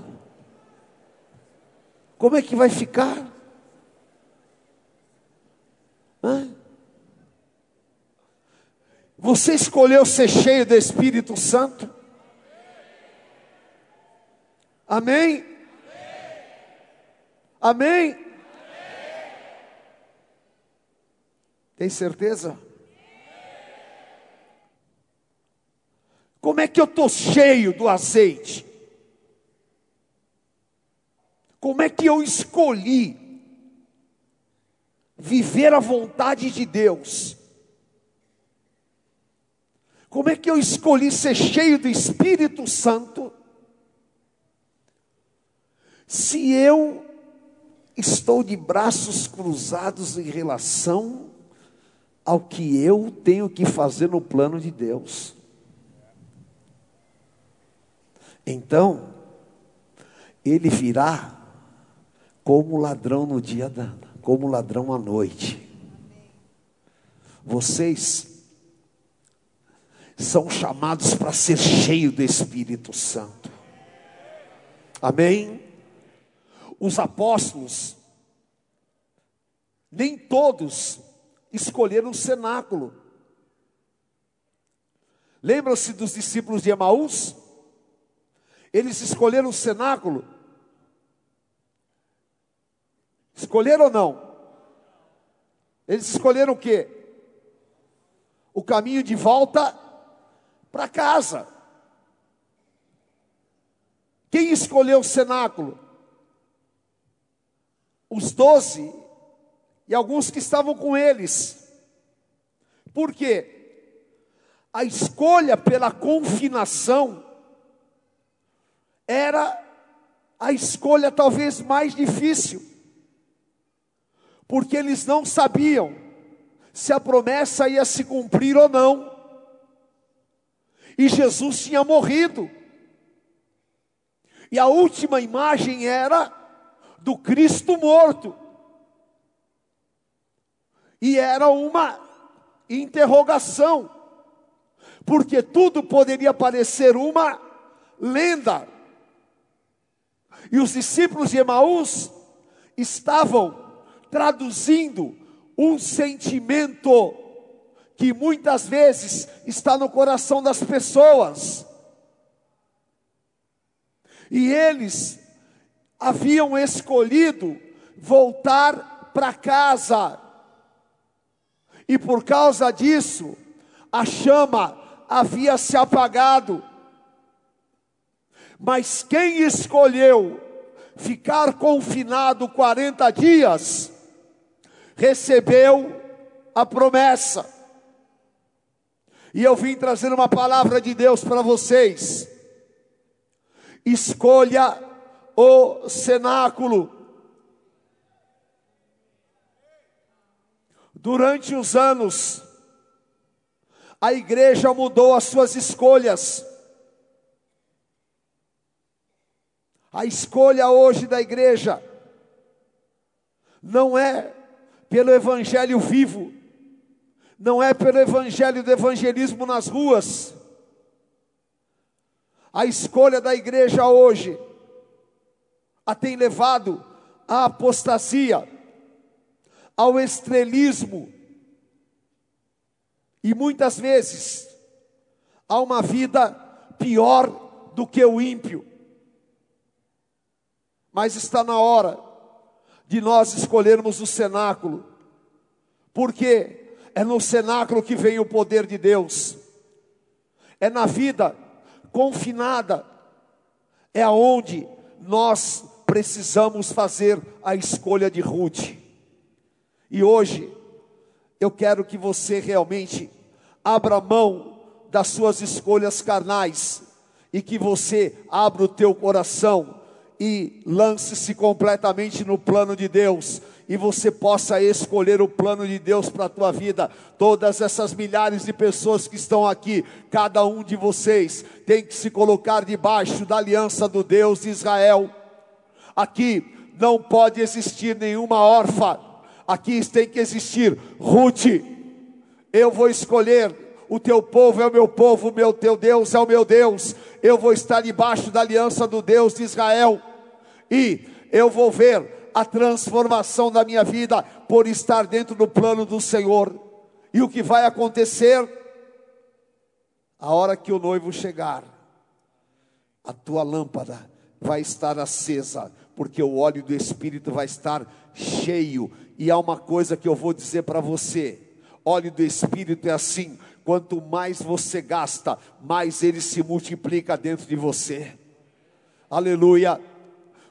Como é que vai ficar? Hã? Você escolheu ser cheio do Espírito Santo? Amém. Amém? Amém? Amém? Tem certeza? Como é que eu estou cheio do azeite? Como é que eu escolhi viver a vontade de Deus? Como é que eu escolhi ser cheio do Espírito Santo? Se eu estou de braços cruzados em relação ao que eu tenho que fazer no plano de Deus. Então, ele virá como ladrão no dia da, como ladrão à noite. Vocês são chamados para ser cheio do Espírito Santo. Amém? Os apóstolos, nem todos escolheram o cenáculo. Lembram-se dos discípulos de Emaús? Eles escolheram o cenáculo Escolheram ou não? Eles escolheram o quê? O caminho de volta para casa. Quem escolheu o cenáculo? Os doze e alguns que estavam com eles. Por quê? A escolha pela confinação era a escolha talvez mais difícil porque eles não sabiam se a promessa ia se cumprir ou não. E Jesus tinha morrido. E a última imagem era do Cristo morto. E era uma interrogação, porque tudo poderia parecer uma lenda. E os discípulos de Emaús estavam traduzindo um sentimento que muitas vezes está no coração das pessoas. E eles haviam escolhido voltar para casa. E por causa disso, a chama havia se apagado. Mas quem escolheu ficar confinado 40 dias, recebeu a promessa. E eu vim trazer uma palavra de Deus para vocês. Escolha o cenáculo. Durante os anos, a igreja mudou as suas escolhas. A escolha hoje da igreja não é pelo evangelho vivo, não é pelo evangelho do evangelismo nas ruas. A escolha da igreja hoje a tem levado à apostasia, ao estrelismo e muitas vezes a uma vida pior do que o ímpio. Mas está na hora de nós escolhermos o cenáculo, porque é no cenáculo que vem o poder de Deus, é na vida confinada, é aonde nós precisamos fazer a escolha de Ruth. E hoje eu quero que você realmente abra mão das suas escolhas carnais e que você abra o teu coração e lance-se completamente no plano de Deus e você possa escolher o plano de Deus para a tua vida. Todas essas milhares de pessoas que estão aqui, cada um de vocês tem que se colocar debaixo da aliança do Deus de Israel. Aqui não pode existir nenhuma órfã. Aqui tem que existir Ruth. Eu vou escolher o teu povo é o meu povo, o meu teu Deus é o meu Deus. Eu vou estar debaixo da aliança do Deus de Israel e eu vou ver a transformação da minha vida por estar dentro do plano do Senhor. E o que vai acontecer? A hora que o noivo chegar, a tua lâmpada vai estar acesa, porque o óleo do Espírito vai estar cheio. E há uma coisa que eu vou dizer para você: óleo do Espírito é assim: quanto mais você gasta, mais ele se multiplica dentro de você. Aleluia,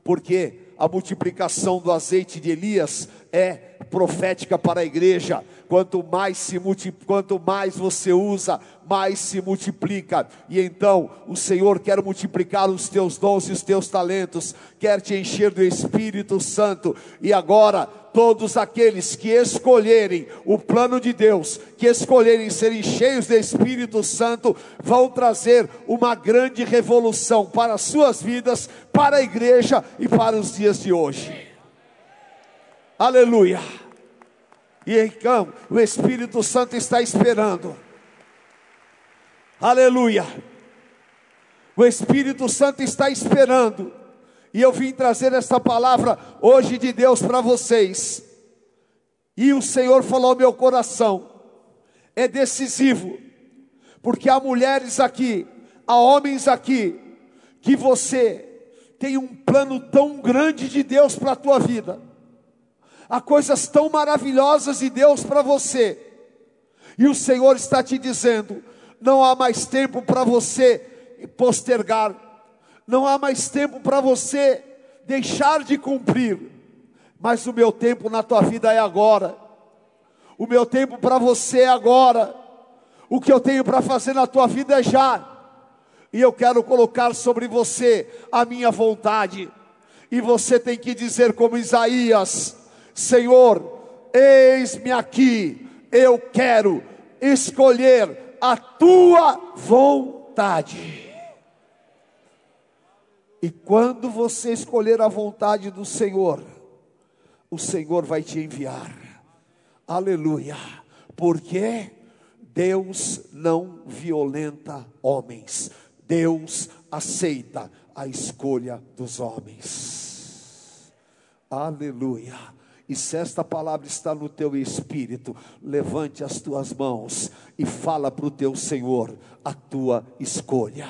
porque a multiplicação do azeite de Elias é profética para a igreja. Quanto mais se quanto mais você usa, mais se multiplica. E então o Senhor quer multiplicar os teus dons e os teus talentos, quer te encher do Espírito Santo. E agora, todos aqueles que escolherem o plano de Deus, que escolherem serem cheios do Espírito Santo, vão trazer uma grande revolução para as suas vidas, para a igreja e para os dias de hoje. Aleluia. E então, o Espírito Santo está esperando Aleluia. O Espírito Santo está esperando. E eu vim trazer esta palavra hoje de Deus para vocês. E o Senhor falou ao meu coração: é decisivo, porque há mulheres aqui, há homens aqui, que você tem um plano tão grande de Deus para a tua vida, há coisas tão maravilhosas de Deus para você, e o Senhor está te dizendo: não há mais tempo para você postergar, não há mais tempo para você deixar de cumprir, mas o meu tempo na tua vida é agora, o meu tempo para você é agora, o que eu tenho para fazer na tua vida é já, e eu quero colocar sobre você a minha vontade, e você tem que dizer como Isaías: Senhor, eis-me aqui, eu quero escolher a tua vontade. E quando você escolher a vontade do Senhor, o Senhor vai te enviar. Aleluia. Porque Deus não violenta homens. Deus aceita a escolha dos homens. Aleluia. E se esta palavra está no teu espírito, levante as tuas mãos e fala para o teu Senhor a tua escolha.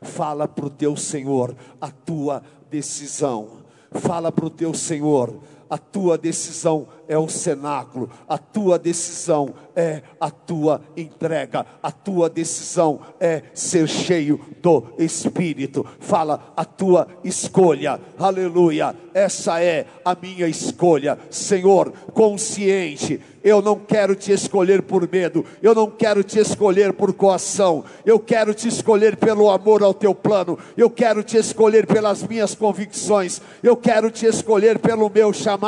Fala para o teu Senhor a tua decisão. Fala para o teu Senhor, a tua decisão é o cenáculo, a tua decisão é a tua entrega, a tua decisão é ser cheio do Espírito. Fala a tua escolha, aleluia. Essa é a minha escolha, Senhor, consciente. Eu não quero te escolher por medo, eu não quero te escolher por coação, eu quero te escolher pelo amor ao teu plano, eu quero te escolher pelas minhas convicções, eu quero te escolher pelo meu chamado,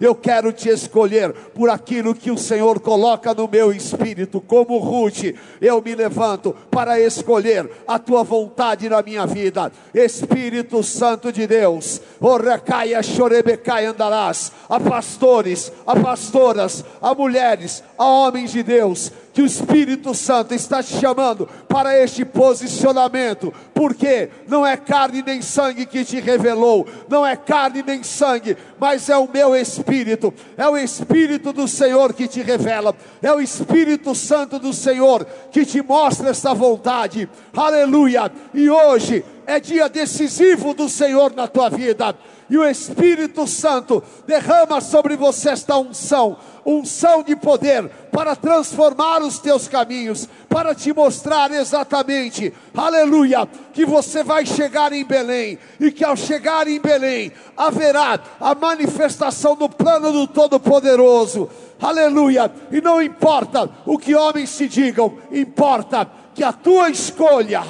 eu quero te escolher por aquilo que o Senhor coloca no meu espírito, como Ruth, eu me levanto para escolher a tua vontade na minha vida, Espírito Santo de Deus, Orrecaia, Chorebecai andarás, a pastores, a pastoras, a mulheres, a homens de Deus, que o Espírito Santo está te chamando para este posicionamento, porque não é carne nem sangue que te revelou, não é carne nem sangue, mas é o meu Espírito, é o Espírito do Senhor que te revela, é o Espírito Santo do Senhor que te mostra essa vontade, aleluia. E hoje é dia decisivo do Senhor na tua vida, e o Espírito Santo derrama sobre você esta unção unção de poder para transformar os teus caminhos, para te mostrar exatamente, aleluia, que você vai chegar em Belém e que ao chegar em Belém haverá a manifestação do plano do Todo-Poderoso, aleluia, e não importa o que homens se digam, importa que a tua escolha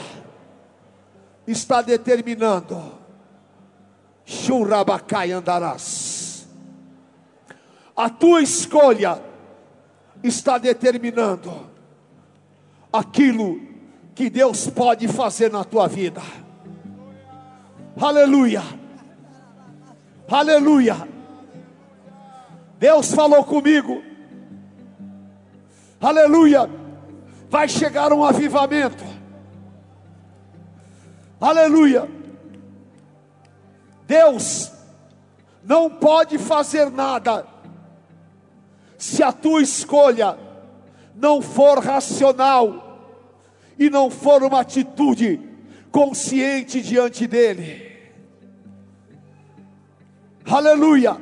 está determinando. Churrabacai andarás a tua escolha está determinando aquilo que Deus pode fazer na tua vida. Aleluia. Aleluia. Deus falou comigo. Aleluia. Vai chegar um avivamento. Aleluia. Deus não pode fazer nada se a tua escolha não for racional e não for uma atitude consciente diante dele. Aleluia.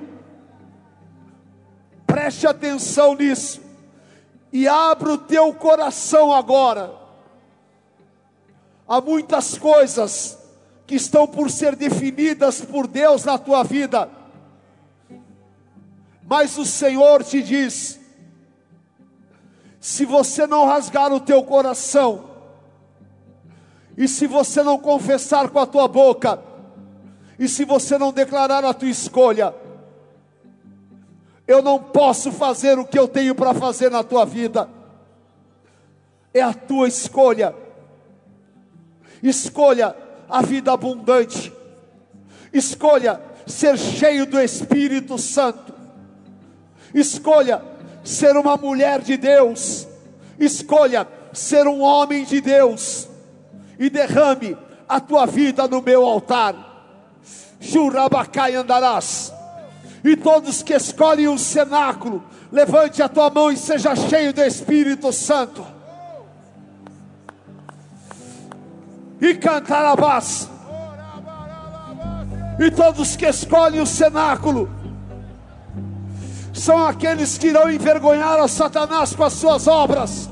Preste atenção nisso. E abra o teu coração agora. Há muitas coisas que estão por ser definidas por Deus na tua vida. Mas o Senhor te diz: se você não rasgar o teu coração, e se você não confessar com a tua boca, e se você não declarar a tua escolha, eu não posso fazer o que eu tenho para fazer na tua vida. É a tua escolha. Escolha a vida abundante. Escolha ser cheio do Espírito Santo. Escolha ser uma mulher de Deus. Escolha ser um homem de Deus. E derrame a tua vida no meu altar. Jurabacai andarás. E todos que escolhem o cenáculo, levante a tua mão e seja cheio do Espírito Santo. E cantarabás. E todos que escolhem o cenáculo, são aqueles que irão envergonhar a Satanás com as suas obras.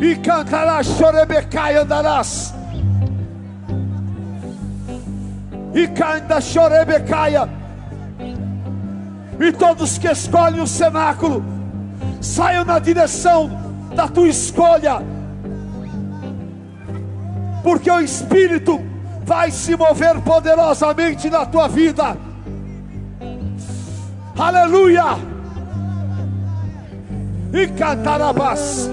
E cantarás, chorebecai andarás. E canta, chorebecaia. E todos que escolhem o cenáculo, saiam na direção da tua escolha. Porque o Espírito vai se mover poderosamente na tua vida. Aleluia, e cantarabás.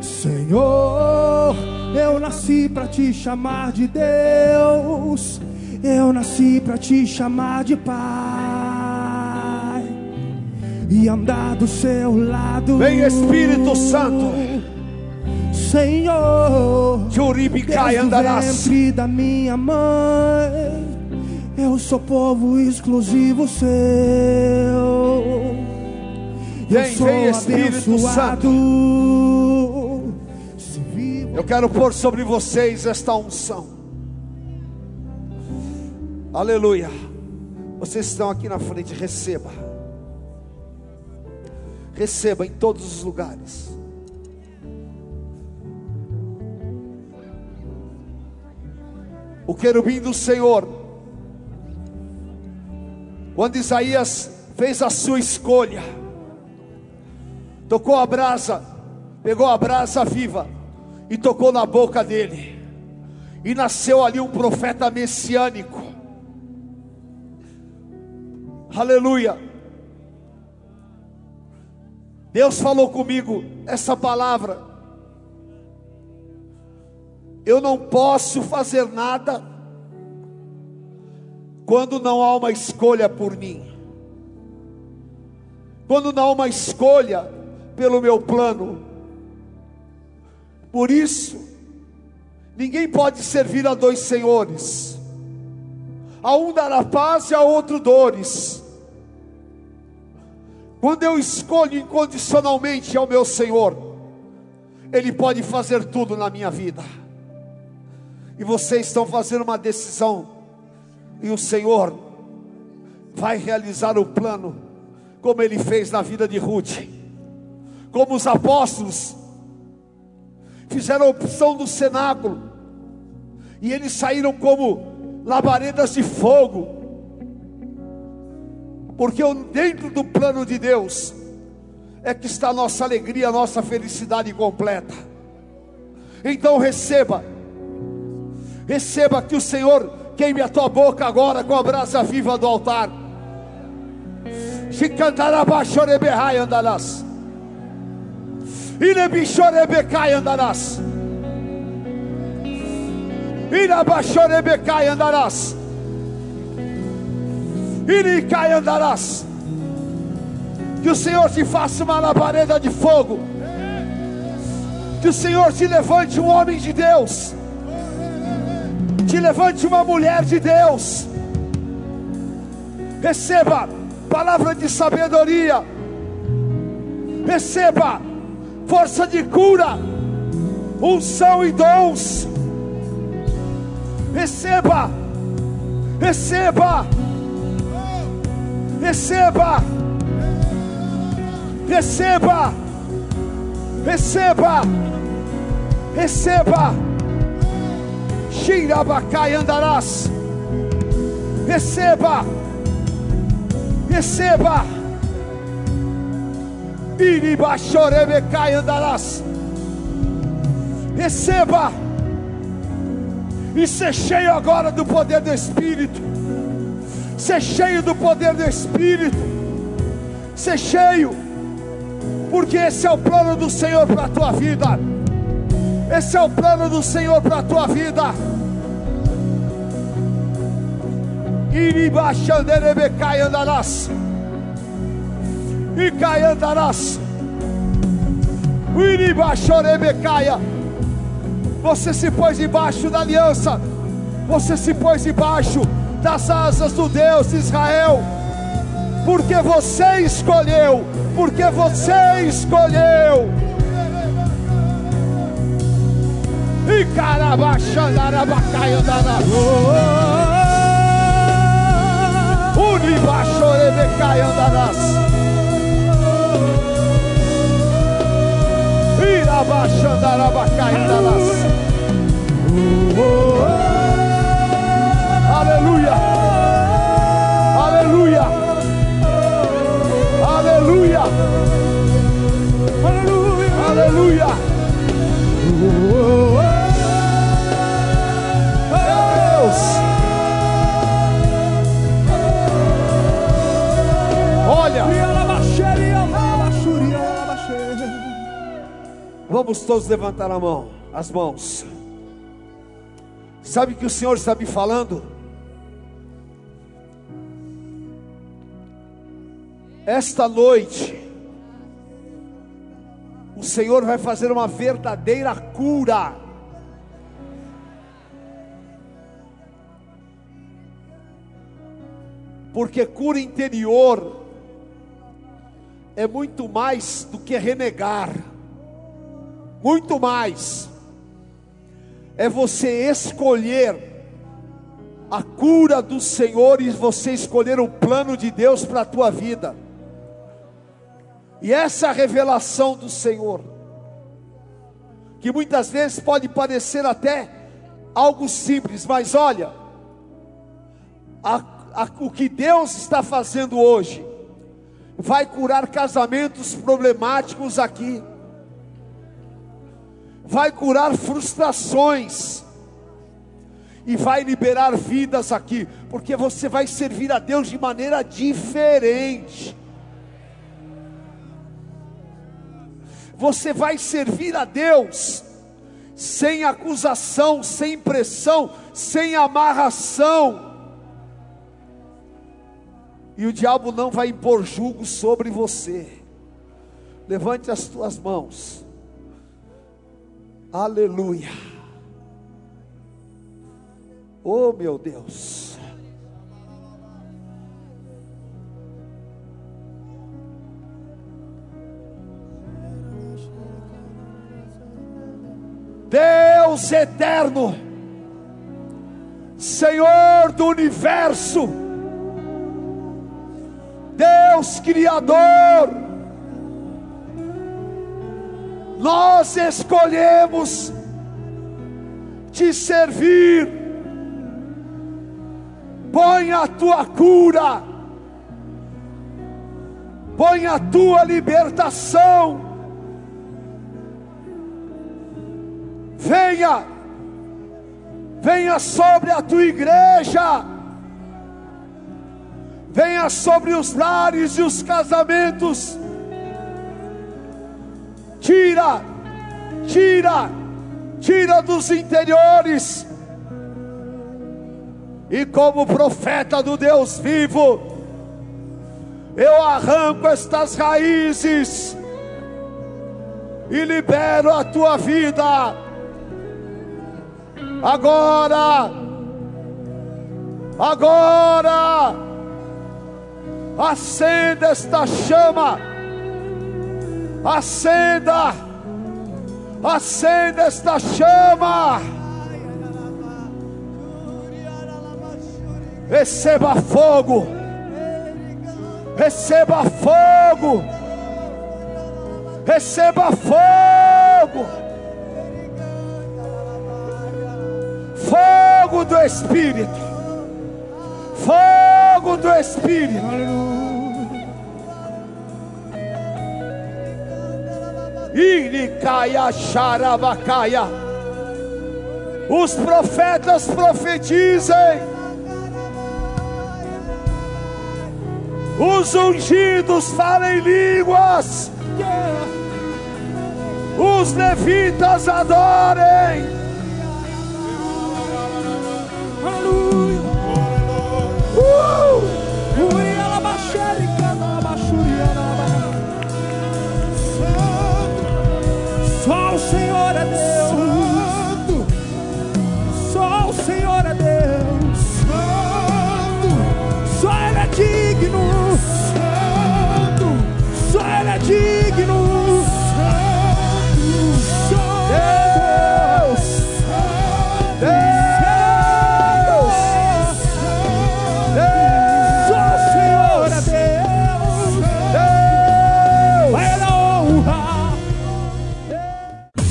Senhor, eu nasci para te chamar de Deus, eu nasci para te chamar de Pai e andar do seu lado. Vem Espírito Santo. Senhor, Juribicai andarás. Da minha mãe, eu sou povo exclusivo seu. Vem, vem Espírito Santo. Eu quero pôr sobre vocês esta unção. Aleluia. Vocês estão aqui na frente, receba. Receba em todos os lugares. o querubim do Senhor. Quando Isaías fez a sua escolha, tocou a brasa, pegou a brasa viva e tocou na boca dele, e nasceu ali um profeta messiânico. Aleluia. Deus falou comigo essa palavra eu não posso fazer nada quando não há uma escolha por mim. Quando não há uma escolha pelo meu plano. Por isso, ninguém pode servir a dois senhores. A um dará paz e a outro dores. Quando eu escolho incondicionalmente ao meu Senhor, Ele pode fazer tudo na minha vida. E vocês estão fazendo uma decisão, e o Senhor vai realizar o plano, como Ele fez na vida de Ruth, como os apóstolos fizeram a opção do cenáculo, e eles saíram como labaredas de fogo, porque dentro do plano de Deus é que está a nossa alegria, a nossa felicidade completa. Então receba Receba que o Senhor queime a tua boca agora com a brasa viva do altar. Se cantarabachorебehai andarás. Inebichorebecai andarás. Irabachorebecai andarás. Iricai andarás. Que o Senhor te faça uma labareda de fogo. Que o Senhor te levante um homem de Deus te levante uma mulher de Deus. Receba palavra de sabedoria. Receba força de cura, unção e dons Receba, receba, receba, receba, receba, receba. Xirabacai andarás. Receba, receba. Iribachorebecai andarás. Receba. E ser cheio agora do poder do Espírito. Ser cheio do poder do Espírito. Ser cheio. Porque esse é o plano do Senhor para a tua vida. Esse é o plano do Senhor para a tua vida. Iribaxanderebecai andarás. E andarás. Você se pôs debaixo da aliança. Você se pôs debaixo das asas do Deus de Israel. Porque você escolheu. Porque você escolheu. E carabaxandarabacai andarás. Unibaxorebecai andarás. Irabaxandarabacai andarás. Aleluia. Aleluia. Aleluia. Aleluia. Aleluia. Deus. Olha. Vamos todos levantar a mão, as mãos. Sabe que o Senhor está me falando? Esta noite, o Senhor vai fazer uma verdadeira cura. Porque cura interior é muito mais do que renegar, muito mais é você escolher a cura do Senhor e você escolher o plano de Deus para a tua vida. E essa revelação do Senhor, que muitas vezes pode parecer até algo simples, mas olha, a, a, o que Deus está fazendo hoje, vai curar casamentos problemáticos aqui vai curar frustrações e vai liberar vidas aqui, porque você vai servir a Deus de maneira diferente. Você vai servir a Deus sem acusação, sem pressão, sem amarração. E o diabo não vai impor julgo sobre você. Levante as tuas mãos. Aleluia. Oh meu Deus. Deus eterno, Senhor do universo, Deus Criador, nós escolhemos te servir. Põe a tua cura, põe a tua libertação. Venha, venha sobre a tua igreja, venha sobre os lares e os casamentos tira, tira, tira dos interiores. E como profeta do Deus vivo, eu arranco estas raízes e libero a tua vida. Agora, agora, acenda esta chama acenda, acenda esta chama. Receba fogo. Receba fogo. Receba fogo. Fogo do Espírito. Fogo do Espírito. Iricaia xarabacaia. Os profetas profetizem. Os ungidos falem línguas. Os levitas adorem. Aleluia. Uh! Ui, alabaxere, canabaxuri, alaba. Só o Senhor é Deus.